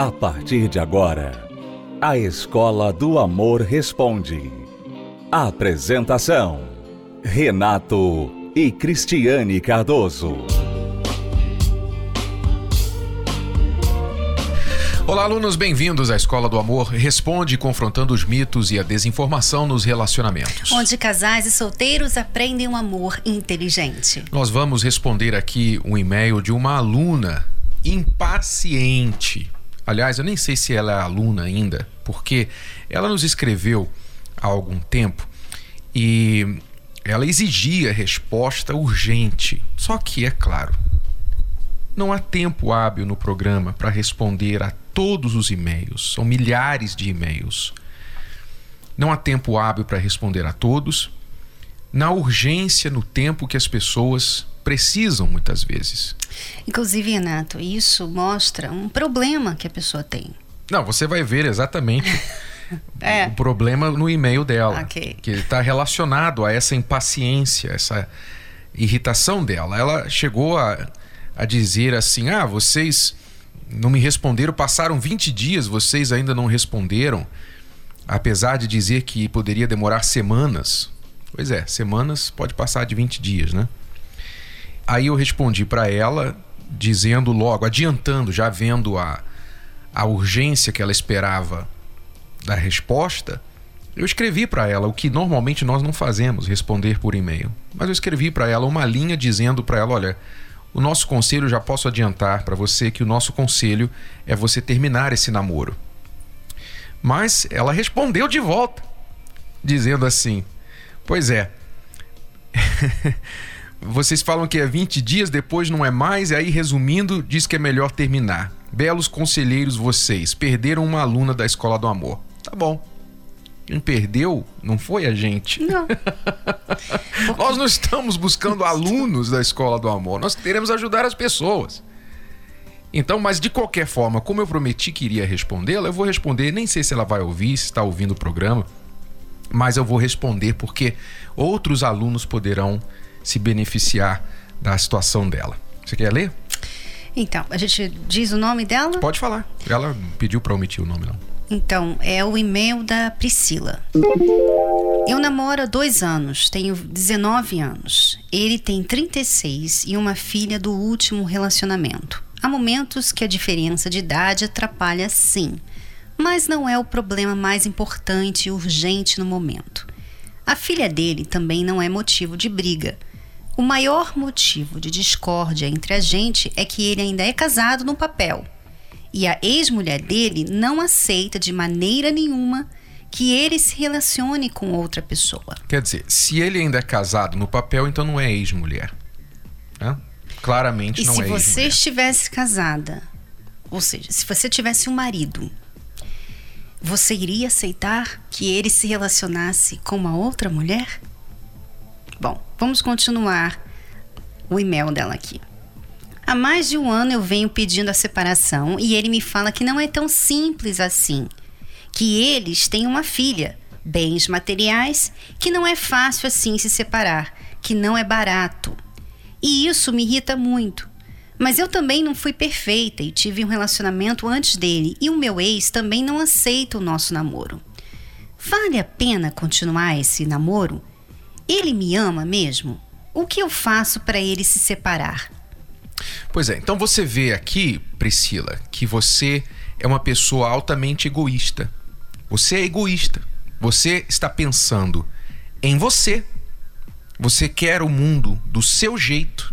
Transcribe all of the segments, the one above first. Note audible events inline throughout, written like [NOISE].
A partir de agora, a Escola do Amor Responde. Apresentação: Renato e Cristiane Cardoso. Olá, alunos, bem-vindos à Escola do Amor Responde, confrontando os mitos e a desinformação nos relacionamentos. Onde casais e solteiros aprendem um amor inteligente. Nós vamos responder aqui um e-mail de uma aluna impaciente. Aliás, eu nem sei se ela é aluna ainda, porque ela nos escreveu há algum tempo e ela exigia resposta urgente. Só que, é claro, não há tempo hábil no programa para responder a todos os e-mails. São milhares de e-mails. Não há tempo hábil para responder a todos. Na urgência, no tempo que as pessoas precisam muitas vezes. Inclusive, Renato, isso mostra um problema que a pessoa tem. Não, você vai ver exatamente [LAUGHS] é. o problema no e-mail dela. Okay. Que está relacionado a essa impaciência, essa irritação dela. Ela chegou a, a dizer assim: ah, vocês não me responderam, passaram 20 dias, vocês ainda não responderam, apesar de dizer que poderia demorar semanas. Pois é, semanas pode passar de 20 dias, né? Aí eu respondi para ela, dizendo logo, adiantando, já vendo a, a urgência que ela esperava da resposta, eu escrevi para ela o que normalmente nós não fazemos, responder por e-mail. Mas eu escrevi para ela uma linha dizendo para ela, olha, o nosso conselho já posso adiantar para você que o nosso conselho é você terminar esse namoro. Mas ela respondeu de volta, dizendo assim: Pois é. [LAUGHS] Vocês falam que é 20 dias, depois não é mais, e aí, resumindo, diz que é melhor terminar. Belos conselheiros vocês, perderam uma aluna da Escola do Amor. Tá bom. Quem perdeu não foi a gente. Não. [LAUGHS] nós não estamos buscando alunos da Escola do Amor, nós queremos ajudar as pessoas. Então, mas de qualquer forma, como eu prometi que iria respondê-la, eu vou responder. Nem sei se ela vai ouvir, se está ouvindo o programa, mas eu vou responder porque outros alunos poderão se beneficiar da situação dela. Você quer ler? Então, a gente diz o nome dela? Pode falar. Ela pediu para omitir o nome, não. Então, é o e-mail da Priscila. Eu namoro há dois anos, tenho 19 anos. Ele tem 36 e uma filha do último relacionamento. Há momentos que a diferença de idade atrapalha sim, mas não é o problema mais importante e urgente no momento. A filha dele também não é motivo de briga. O maior motivo de discórdia entre a gente é que ele ainda é casado no papel. E a ex-mulher dele não aceita de maneira nenhuma que ele se relacione com outra pessoa. Quer dizer, se ele ainda é casado no papel, então não é ex-mulher. Né? Claramente e não é ex-mulher. Se você estivesse casada, ou seja, se você tivesse um marido, você iria aceitar que ele se relacionasse com uma outra mulher? Bom, vamos continuar o e-mail dela aqui. Há mais de um ano eu venho pedindo a separação e ele me fala que não é tão simples assim. Que eles têm uma filha, bens materiais, que não é fácil assim se separar, que não é barato. E isso me irrita muito. Mas eu também não fui perfeita e tive um relacionamento antes dele, e o meu ex também não aceita o nosso namoro. Vale a pena continuar esse namoro? Ele me ama mesmo? O que eu faço para ele se separar? Pois é, então você vê aqui, Priscila, que você é uma pessoa altamente egoísta. Você é egoísta. Você está pensando em você. Você quer o mundo do seu jeito.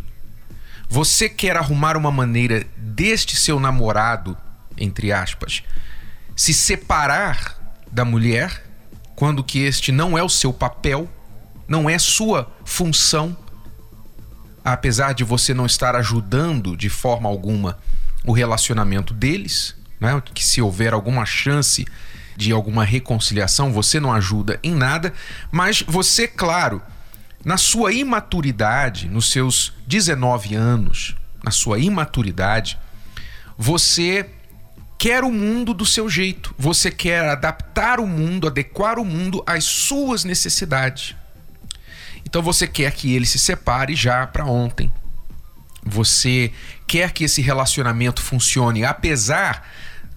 Você quer arrumar uma maneira deste seu namorado, entre aspas, se separar da mulher quando que este não é o seu papel não é sua função, apesar de você não estar ajudando de forma alguma o relacionamento deles, né? que se houver alguma chance de alguma reconciliação, você não ajuda em nada, mas você, claro, na sua imaturidade, nos seus 19 anos, na sua imaturidade, você quer o mundo do seu jeito, você quer adaptar o mundo, adequar o mundo às suas necessidades. Então você quer que ele se separe já para ontem. Você quer que esse relacionamento funcione apesar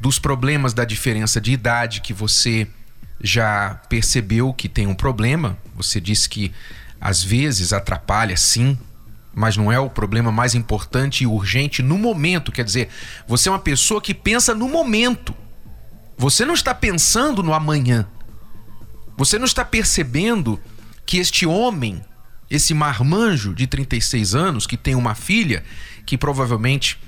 dos problemas da diferença de idade que você já percebeu que tem um problema. Você disse que às vezes atrapalha, sim, mas não é o problema mais importante e urgente no momento. Quer dizer, você é uma pessoa que pensa no momento. Você não está pensando no amanhã. Você não está percebendo que este homem, esse marmanjo de 36 anos, que tem uma filha, que provavelmente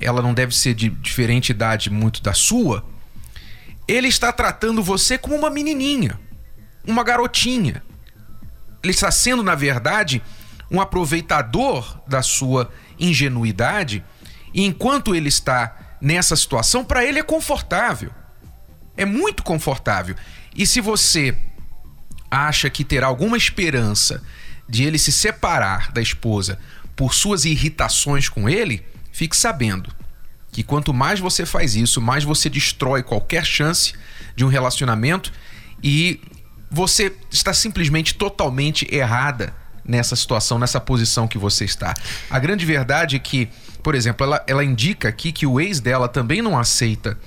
ela não deve ser de diferente idade muito da sua, ele está tratando você como uma menininha, uma garotinha. Ele está sendo, na verdade, um aproveitador da sua ingenuidade, e enquanto ele está nessa situação, para ele é confortável. É muito confortável. E se você acha que terá alguma esperança de ele se separar da esposa por suas irritações com ele, fique sabendo que quanto mais você faz isso, mais você destrói qualquer chance de um relacionamento e você está simplesmente totalmente errada nessa situação, nessa posição que você está. A grande verdade é que, por exemplo, ela, ela indica aqui que o ex dela também não aceita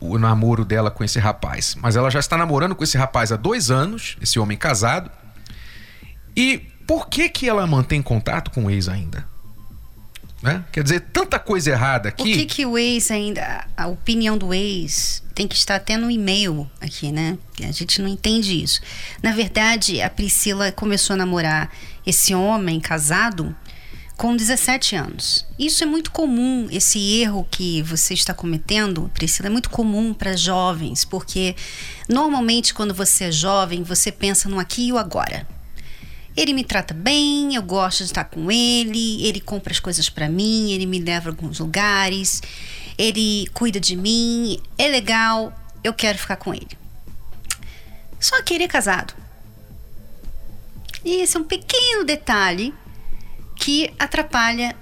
o namoro dela com esse rapaz. Mas ela já está namorando com esse rapaz há dois anos, esse homem casado. E por que que ela mantém contato com o ex ainda? Né? Quer dizer, tanta coisa errada aqui. Por que, que o ex ainda. A opinião do ex tem que estar até no e-mail aqui, né? A gente não entende isso. Na verdade, a Priscila começou a namorar esse homem casado com 17 anos. Isso é muito comum, esse erro que você está cometendo, Priscila, é muito comum para jovens, porque normalmente quando você é jovem, você pensa no aqui e o agora. Ele me trata bem, eu gosto de estar com ele, ele compra as coisas para mim, ele me leva a alguns lugares, ele cuida de mim, é legal, eu quero ficar com ele. Só que ele é casado. E esse é um pequeno detalhe que atrapalha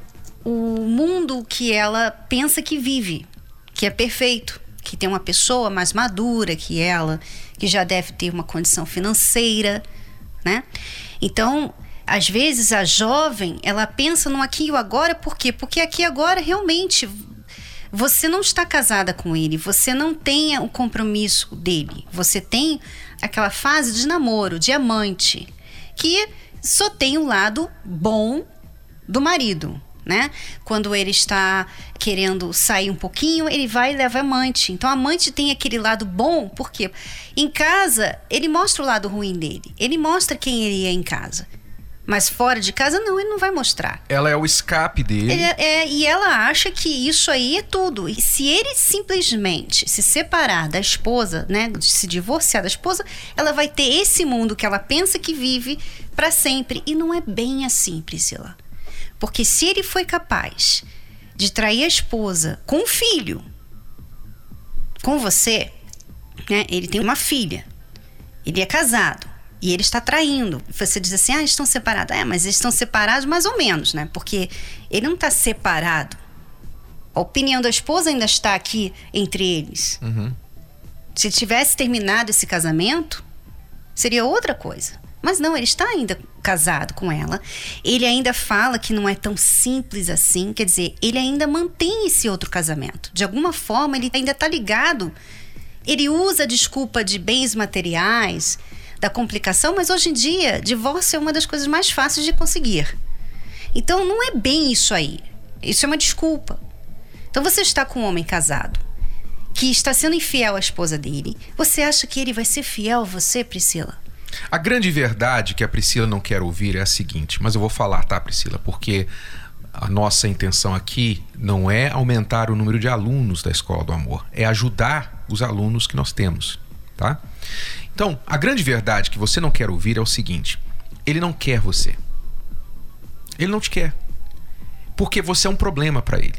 o mundo que ela pensa que vive, que é perfeito, que tem uma pessoa mais madura que ela, que já deve ter uma condição financeira, né? Então, às vezes a jovem, ela pensa no aqui e o agora, por quê? Porque aqui e agora realmente você não está casada com ele, você não tem o compromisso dele, você tem aquela fase de namoro, de amante, que só tem o lado bom do marido, né? Quando ele está querendo sair um pouquinho, ele vai e leva a amante. Então a amante tem aquele lado bom, porque em casa ele mostra o lado ruim dele. Ele mostra quem ele é em casa. Mas fora de casa, não, ele não vai mostrar. Ela é o escape dele. É, é, e ela acha que isso aí é tudo. E se ele simplesmente se separar da esposa, né, se divorciar da esposa, ela vai ter esse mundo que ela pensa que vive para sempre. E não é bem assim, Priscila. Porque se ele foi capaz de trair a esposa com um filho, com você, né? Ele tem uma filha, ele é casado e ele está traindo. Você diz assim, ah, estão separados. É, mas eles estão separados mais ou menos, né? Porque ele não está separado. A opinião da esposa ainda está aqui entre eles. Uhum. Se tivesse terminado esse casamento, seria outra coisa. Mas não, ele está ainda casado com ela. Ele ainda fala que não é tão simples assim. Quer dizer, ele ainda mantém esse outro casamento. De alguma forma, ele ainda está ligado. Ele usa a desculpa de bens materiais, da complicação, mas hoje em dia, divórcio é uma das coisas mais fáceis de conseguir. Então, não é bem isso aí. Isso é uma desculpa. Então, você está com um homem casado que está sendo infiel à esposa dele. Você acha que ele vai ser fiel a você, Priscila? A grande verdade que a Priscila não quer ouvir é a seguinte, mas eu vou falar, tá, Priscila? Porque a nossa intenção aqui não é aumentar o número de alunos da Escola do Amor, é ajudar os alunos que nós temos, tá? Então, a grande verdade que você não quer ouvir é o seguinte: ele não quer você. Ele não te quer. Porque você é um problema para ele.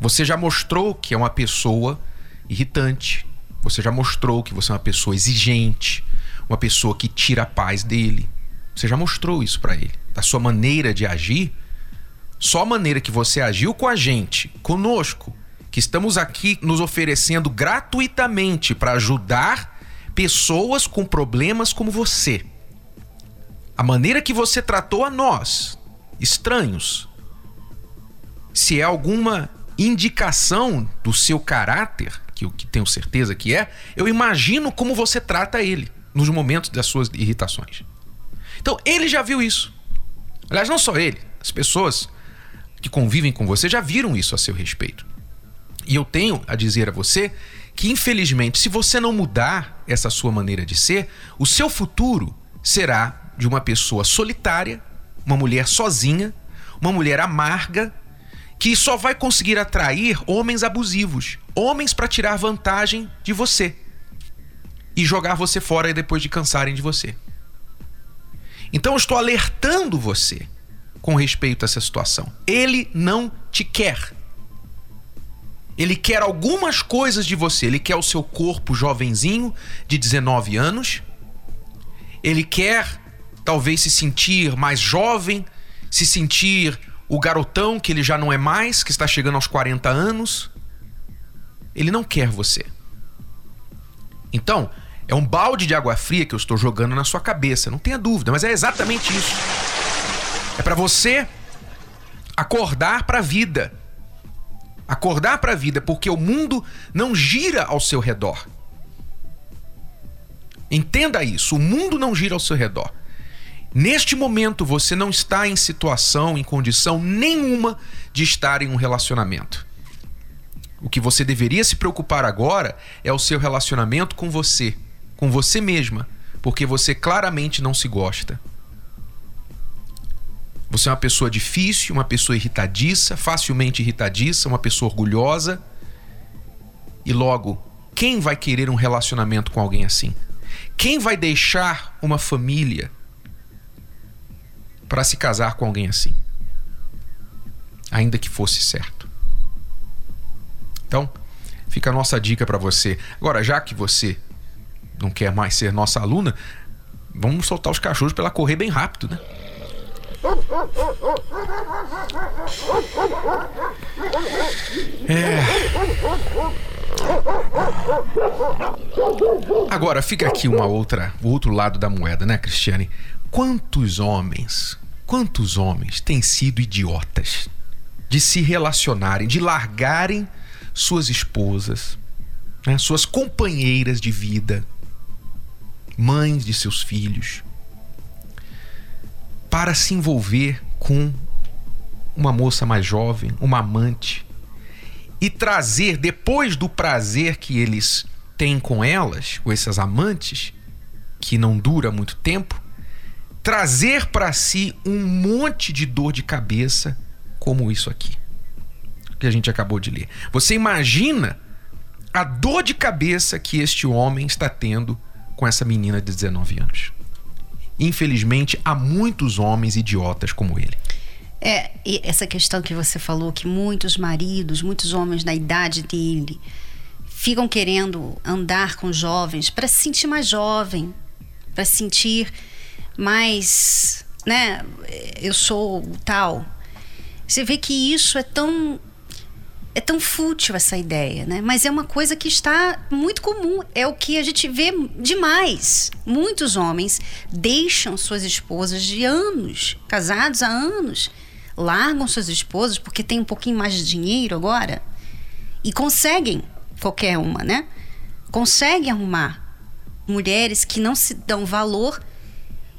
Você já mostrou que é uma pessoa irritante. Você já mostrou que você é uma pessoa exigente uma pessoa que tira a paz dele. Você já mostrou isso para ele. Da sua maneira de agir, só a maneira que você agiu com a gente, conosco, que estamos aqui nos oferecendo gratuitamente para ajudar pessoas com problemas como você. A maneira que você tratou a nós, estranhos, se é alguma indicação do seu caráter, que eu que tenho certeza que é, eu imagino como você trata ele nos momentos das suas irritações. Então, ele já viu isso. Aliás, não só ele, as pessoas que convivem com você já viram isso a seu respeito. E eu tenho a dizer a você que, infelizmente, se você não mudar essa sua maneira de ser, o seu futuro será de uma pessoa solitária, uma mulher sozinha, uma mulher amarga, que só vai conseguir atrair homens abusivos, homens para tirar vantagem de você e jogar você fora depois de cansarem de você. Então eu estou alertando você com respeito a essa situação. Ele não te quer. Ele quer algumas coisas de você. Ele quer o seu corpo jovenzinho de 19 anos. Ele quer talvez se sentir mais jovem, se sentir o garotão que ele já não é mais, que está chegando aos 40 anos. Ele não quer você. Então, é um balde de água fria que eu estou jogando na sua cabeça, não tenha dúvida, mas é exatamente isso. É para você acordar para a vida. Acordar para a vida, porque o mundo não gira ao seu redor. Entenda isso, o mundo não gira ao seu redor. Neste momento você não está em situação, em condição nenhuma de estar em um relacionamento. O que você deveria se preocupar agora é o seu relacionamento com você, com você mesma, porque você claramente não se gosta. Você é uma pessoa difícil, uma pessoa irritadiça, facilmente irritadiça, uma pessoa orgulhosa. E logo, quem vai querer um relacionamento com alguém assim? Quem vai deixar uma família para se casar com alguém assim? Ainda que fosse certo. Então, fica a nossa dica para você. Agora, já que você não quer mais ser nossa aluna, vamos soltar os cachorros para ela correr bem rápido, né? É. Agora fica aqui uma outra, o outro lado da moeda, né, Cristiane? Quantos homens, quantos homens têm sido idiotas de se relacionarem, de largarem suas esposas, né, suas companheiras de vida, mães de seus filhos, para se envolver com uma moça mais jovem, uma amante, e trazer, depois do prazer que eles têm com elas, com essas amantes, que não dura muito tempo, trazer para si um monte de dor de cabeça, como isso aqui, que a gente acabou de ler. Você imagina a dor de cabeça que este homem está tendo com essa menina de 19 anos. Infelizmente, há muitos homens idiotas como ele. É, essa questão que você falou, que muitos maridos, muitos homens da idade dele, ficam querendo andar com jovens para se sentir mais jovem, para se sentir mais, né, eu sou tal. Você vê que isso é tão é tão fútil essa ideia, né? Mas é uma coisa que está muito comum. É o que a gente vê demais. Muitos homens deixam suas esposas de anos, casados há anos, largam suas esposas porque tem um pouquinho mais de dinheiro agora e conseguem qualquer uma, né? Conseguem arrumar mulheres que não se dão valor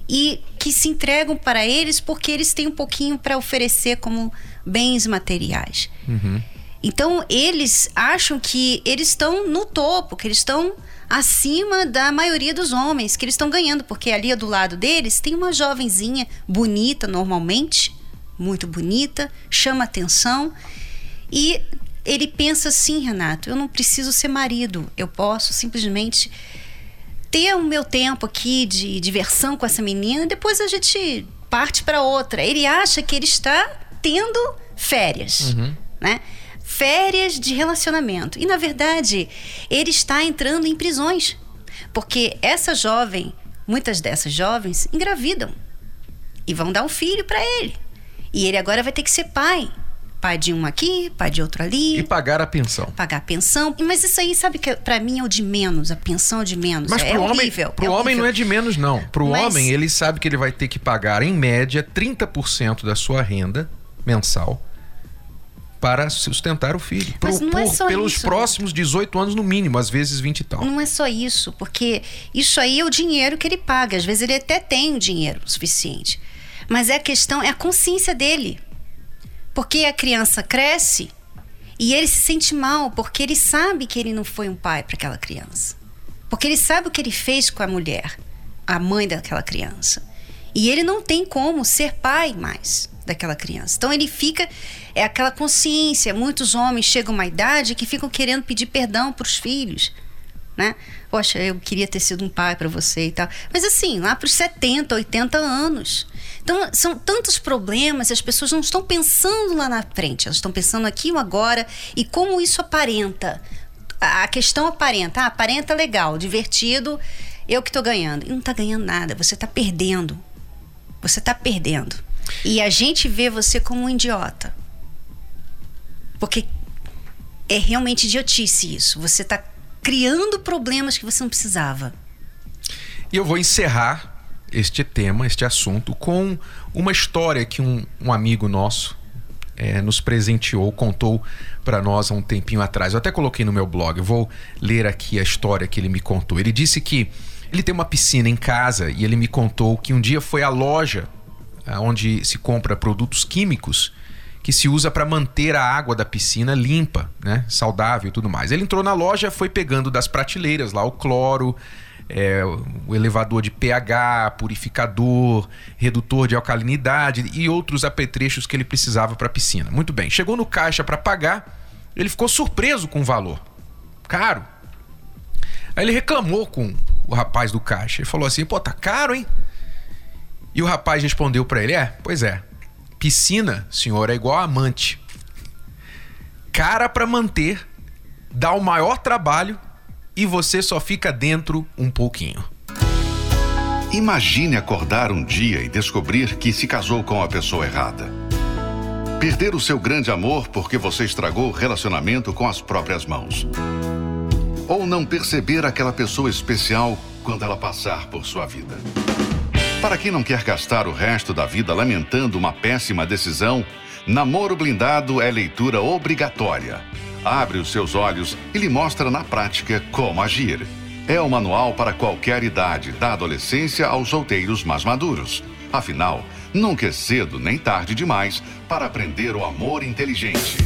e que se entregam para eles porque eles têm um pouquinho para oferecer como bens materiais. Uhum. Então eles acham que eles estão no topo, que eles estão acima da maioria dos homens, que eles estão ganhando, porque ali do lado deles tem uma jovenzinha bonita normalmente, muito bonita, chama atenção e ele pensa assim, Renato, eu não preciso ser marido, eu posso simplesmente ter o meu tempo aqui de diversão com essa menina, e depois a gente parte para outra. Ele acha que ele está tendo férias, uhum. né? Férias de relacionamento. E na verdade, ele está entrando em prisões. Porque essa jovem, muitas dessas jovens engravidam e vão dar um filho para ele. E ele agora vai ter que ser pai. Pai de um aqui, pai de outro ali. E pagar a pensão. Pagar a pensão. Mas isso aí, sabe que para mim é o de menos, a pensão é o de menos. Mas é pro horrível. Homem, pro é homem não é de menos, não. Pro Mas... homem, ele sabe que ele vai ter que pagar, em média, 30% da sua renda mensal para sustentar o filho. Mas Por- não é por- só pelos isso. próximos 18 anos, no mínimo, às vezes 20 e tal. Não é só isso, porque isso aí é o dinheiro que ele paga. Às vezes ele até tem o dinheiro suficiente. Mas é a questão, é a consciência dele. Porque a criança cresce e ele se sente mal, porque ele sabe que ele não foi um pai para aquela criança. Porque ele sabe o que ele fez com a mulher, a mãe daquela criança. E ele não tem como ser pai mais daquela criança. Então ele fica é aquela consciência. Muitos homens chegam a uma idade que ficam querendo pedir perdão para os filhos, né? Poxa, eu queria ter sido um pai para você e tal. Mas assim, lá para os 70, 80 anos. Então, são tantos problemas, as pessoas não estão pensando lá na frente, elas estão pensando aqui e agora e como isso aparenta. A questão aparenta, ah, aparenta legal, divertido, eu que estou ganhando. E não está ganhando nada, você está perdendo. Você está perdendo. E a gente vê você como um idiota. Porque é realmente idiotice isso. Você está criando problemas que você não precisava. E eu vou encerrar este tema, este assunto, com uma história que um, um amigo nosso eh, nos presenteou, contou para nós há um tempinho atrás. Eu até coloquei no meu blog, eu vou ler aqui a história que ele me contou. Ele disse que ele tem uma piscina em casa e ele me contou que um dia foi à loja ah, onde se compra produtos químicos que se usa para manter a água da piscina limpa, né, saudável e tudo mais. Ele entrou na loja, foi pegando das prateleiras lá o cloro, é, o elevador de pH, purificador, redutor de alcalinidade e outros apetrechos que ele precisava para a piscina. Muito bem, chegou no caixa para pagar, ele ficou surpreso com o valor. Caro. Aí ele reclamou com o rapaz do caixa. Ele falou assim: pô, tá caro, hein? E o rapaz respondeu para ele: é, pois é. Piscina, senhor, é igual amante. Cara para manter, dá o maior trabalho e você só fica dentro um pouquinho. Imagine acordar um dia e descobrir que se casou com a pessoa errada. Perder o seu grande amor porque você estragou o relacionamento com as próprias mãos. Ou não perceber aquela pessoa especial quando ela passar por sua vida. Para quem não quer gastar o resto da vida lamentando uma péssima decisão, Namoro Blindado é leitura obrigatória. Abre os seus olhos e lhe mostra na prática como agir. É o manual para qualquer idade, da adolescência aos solteiros mais maduros. Afinal, nunca é cedo nem tarde demais para aprender o amor inteligente.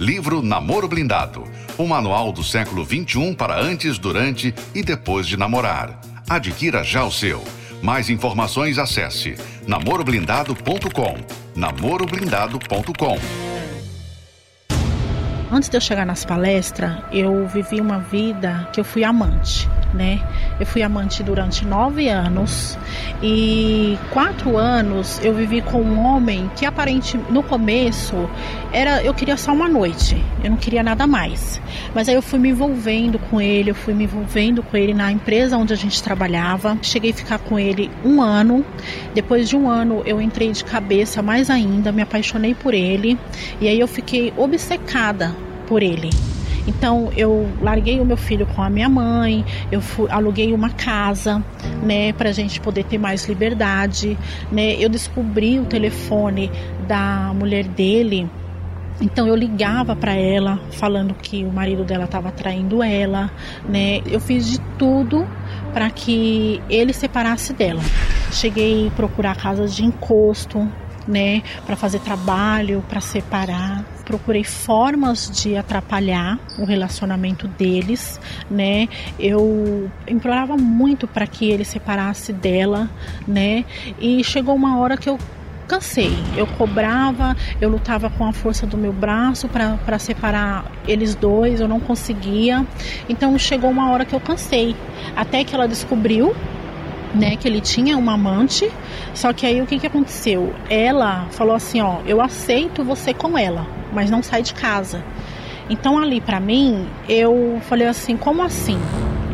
Livro Namoro Blindado. Um manual do século XXI para antes, durante e depois de namorar. Adquira já o seu. Mais informações acesse namoroblindado.com. namoroblindado.com. Antes de eu chegar nas palestras, eu vivi uma vida que eu fui amante, né? Eu fui amante durante nove anos e quatro anos eu vivi com um homem que aparente no começo era eu queria só uma noite, eu não queria nada mais. Mas aí eu fui me envolvendo com ele, eu fui me envolvendo com ele na empresa onde a gente trabalhava. Cheguei a ficar com ele um ano. Depois de um ano eu entrei de cabeça mais ainda, me apaixonei por ele e aí eu fiquei obcecada por ele. Então eu larguei o meu filho com a minha mãe, eu fui, aluguei uma casa, né, para a gente poder ter mais liberdade, né. Eu descobri o telefone da mulher dele. Então eu ligava para ela falando que o marido dela estava traindo ela, né? Eu fiz de tudo para que ele separasse dela. Cheguei a procurar casas de encosto, né, para fazer trabalho, para separar. Procurei formas de atrapalhar o relacionamento deles, né? Eu implorava muito para que ele separasse dela, né? E chegou uma hora que eu cansei. Eu cobrava, eu lutava com a força do meu braço para separar eles dois, eu não conseguia. Então chegou uma hora que eu cansei. Até que ela descobriu né, que ele tinha uma amante, só que aí o que, que aconteceu? Ela falou assim, ó, eu aceito você com ela, mas não sai de casa. Então ali para mim, eu falei assim, como assim?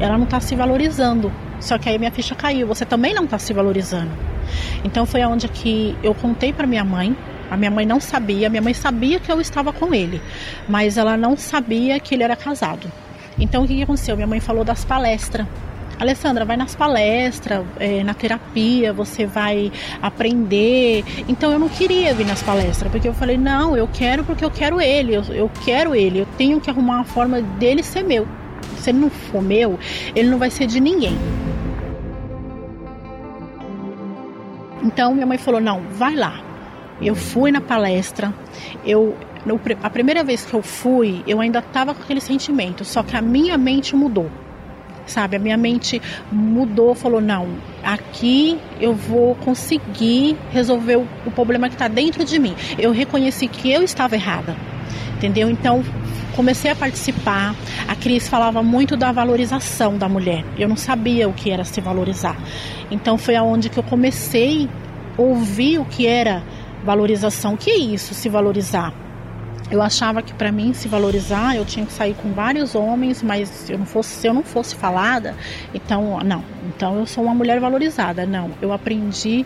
Ela não tá se valorizando. Só que aí minha ficha caiu, você também não tá se valorizando. Então foi aonde que eu contei para minha mãe. A minha mãe não sabia, minha mãe sabia que eu estava com ele, mas ela não sabia que ele era casado. Então o que aconteceu? Minha mãe falou das palestras Alessandra, vai nas palestras, é, na terapia, você vai aprender. Então eu não queria vir nas palestras, porque eu falei, não, eu quero porque eu quero ele, eu, eu quero ele, eu tenho que arrumar uma forma dele ser meu. Se ele não for meu, ele não vai ser de ninguém. Então minha mãe falou: não, vai lá. Eu fui na palestra, eu a primeira vez que eu fui, eu ainda estava com aquele sentimento, só que a minha mente mudou. Sabe, a minha mente mudou, falou: não, aqui eu vou conseguir resolver o, o problema que está dentro de mim. Eu reconheci que eu estava errada, entendeu? Então comecei a participar. A Cris falava muito da valorização da mulher. Eu não sabia o que era se valorizar. Então foi aonde que eu comecei a ouvir o que era valorização. O que é isso, se valorizar? Eu achava que para mim se valorizar eu tinha que sair com vários homens, mas eu não fosse, se eu não fosse falada, então não. Então eu sou uma mulher valorizada. Não, eu aprendi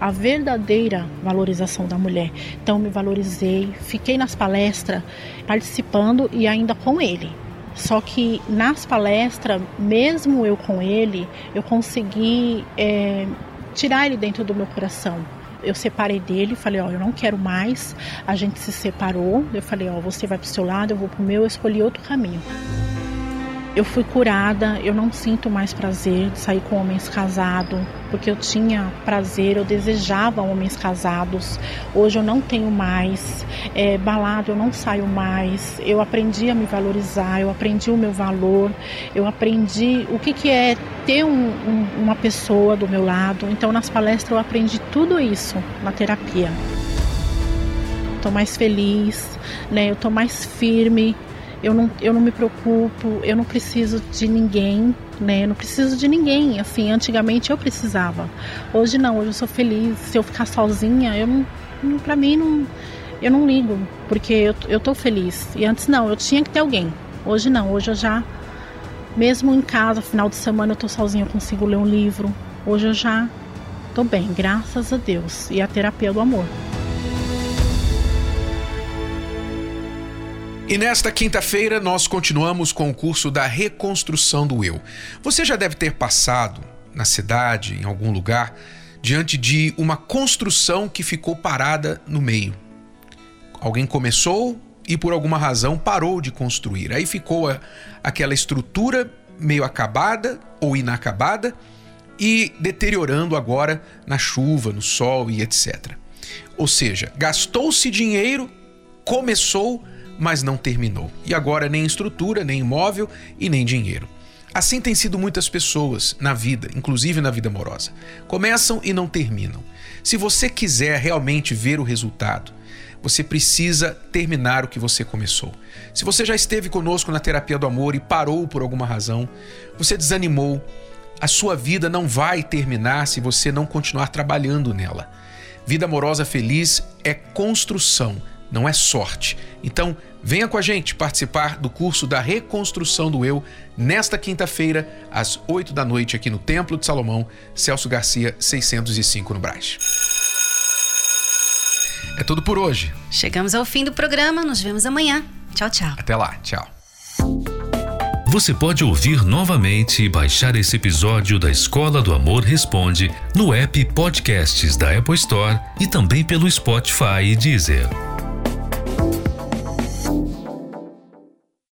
a verdadeira valorização da mulher. Então me valorizei, fiquei nas palestras participando e ainda com ele. Só que nas palestras, mesmo eu com ele, eu consegui é, tirar ele dentro do meu coração eu separei dele, falei, ó, eu não quero mais. A gente se separou. Eu falei, ó, você vai pro seu lado, eu vou pro meu, eu escolhi outro caminho. Eu fui curada, eu não sinto mais prazer de sair com homens casados, porque eu tinha prazer, eu desejava homens casados. Hoje eu não tenho mais. É, balado eu não saio mais. Eu aprendi a me valorizar, eu aprendi o meu valor, eu aprendi o que, que é ter um, um, uma pessoa do meu lado. Então nas palestras eu aprendi tudo isso na terapia. Estou mais feliz, né? Eu estou mais firme, eu não, eu não me preocupo, eu não preciso de ninguém, né? Eu não preciso de ninguém. Assim, antigamente eu precisava. Hoje não, hoje eu sou feliz. Se eu ficar sozinha, eu não, pra mim não, eu não ligo, porque eu, eu tô feliz. E antes não, eu tinha que ter alguém. Hoje não, hoje eu já, mesmo em casa, final de semana eu tô sozinha, eu consigo ler um livro. Hoje eu já tô bem, graças a Deus. E a terapia do amor. E nesta quinta-feira nós continuamos com o curso da reconstrução do eu. Você já deve ter passado na cidade, em algum lugar, diante de uma construção que ficou parada no meio. Alguém começou e por alguma razão parou de construir. Aí ficou a, aquela estrutura meio acabada ou inacabada e deteriorando agora na chuva, no sol e etc. Ou seja, gastou-se dinheiro, começou, mas não terminou. E agora nem estrutura, nem imóvel e nem dinheiro. Assim tem sido muitas pessoas na vida, inclusive na vida amorosa. Começam e não terminam. Se você quiser realmente ver o resultado, você precisa terminar o que você começou. Se você já esteve conosco na terapia do amor e parou por alguma razão, você desanimou, a sua vida não vai terminar se você não continuar trabalhando nela. Vida amorosa feliz é construção, não é sorte. Então, venha com a gente participar do curso da reconstrução do eu nesta quinta-feira, às 8 da noite, aqui no Templo de Salomão, Celso Garcia, 605 no Brás. É tudo por hoje. Chegamos ao fim do programa, nos vemos amanhã. Tchau, tchau. Até lá, tchau. Você pode ouvir novamente e baixar esse episódio da Escola do Amor Responde no app Podcasts da Apple Store e também pelo Spotify e Deezer.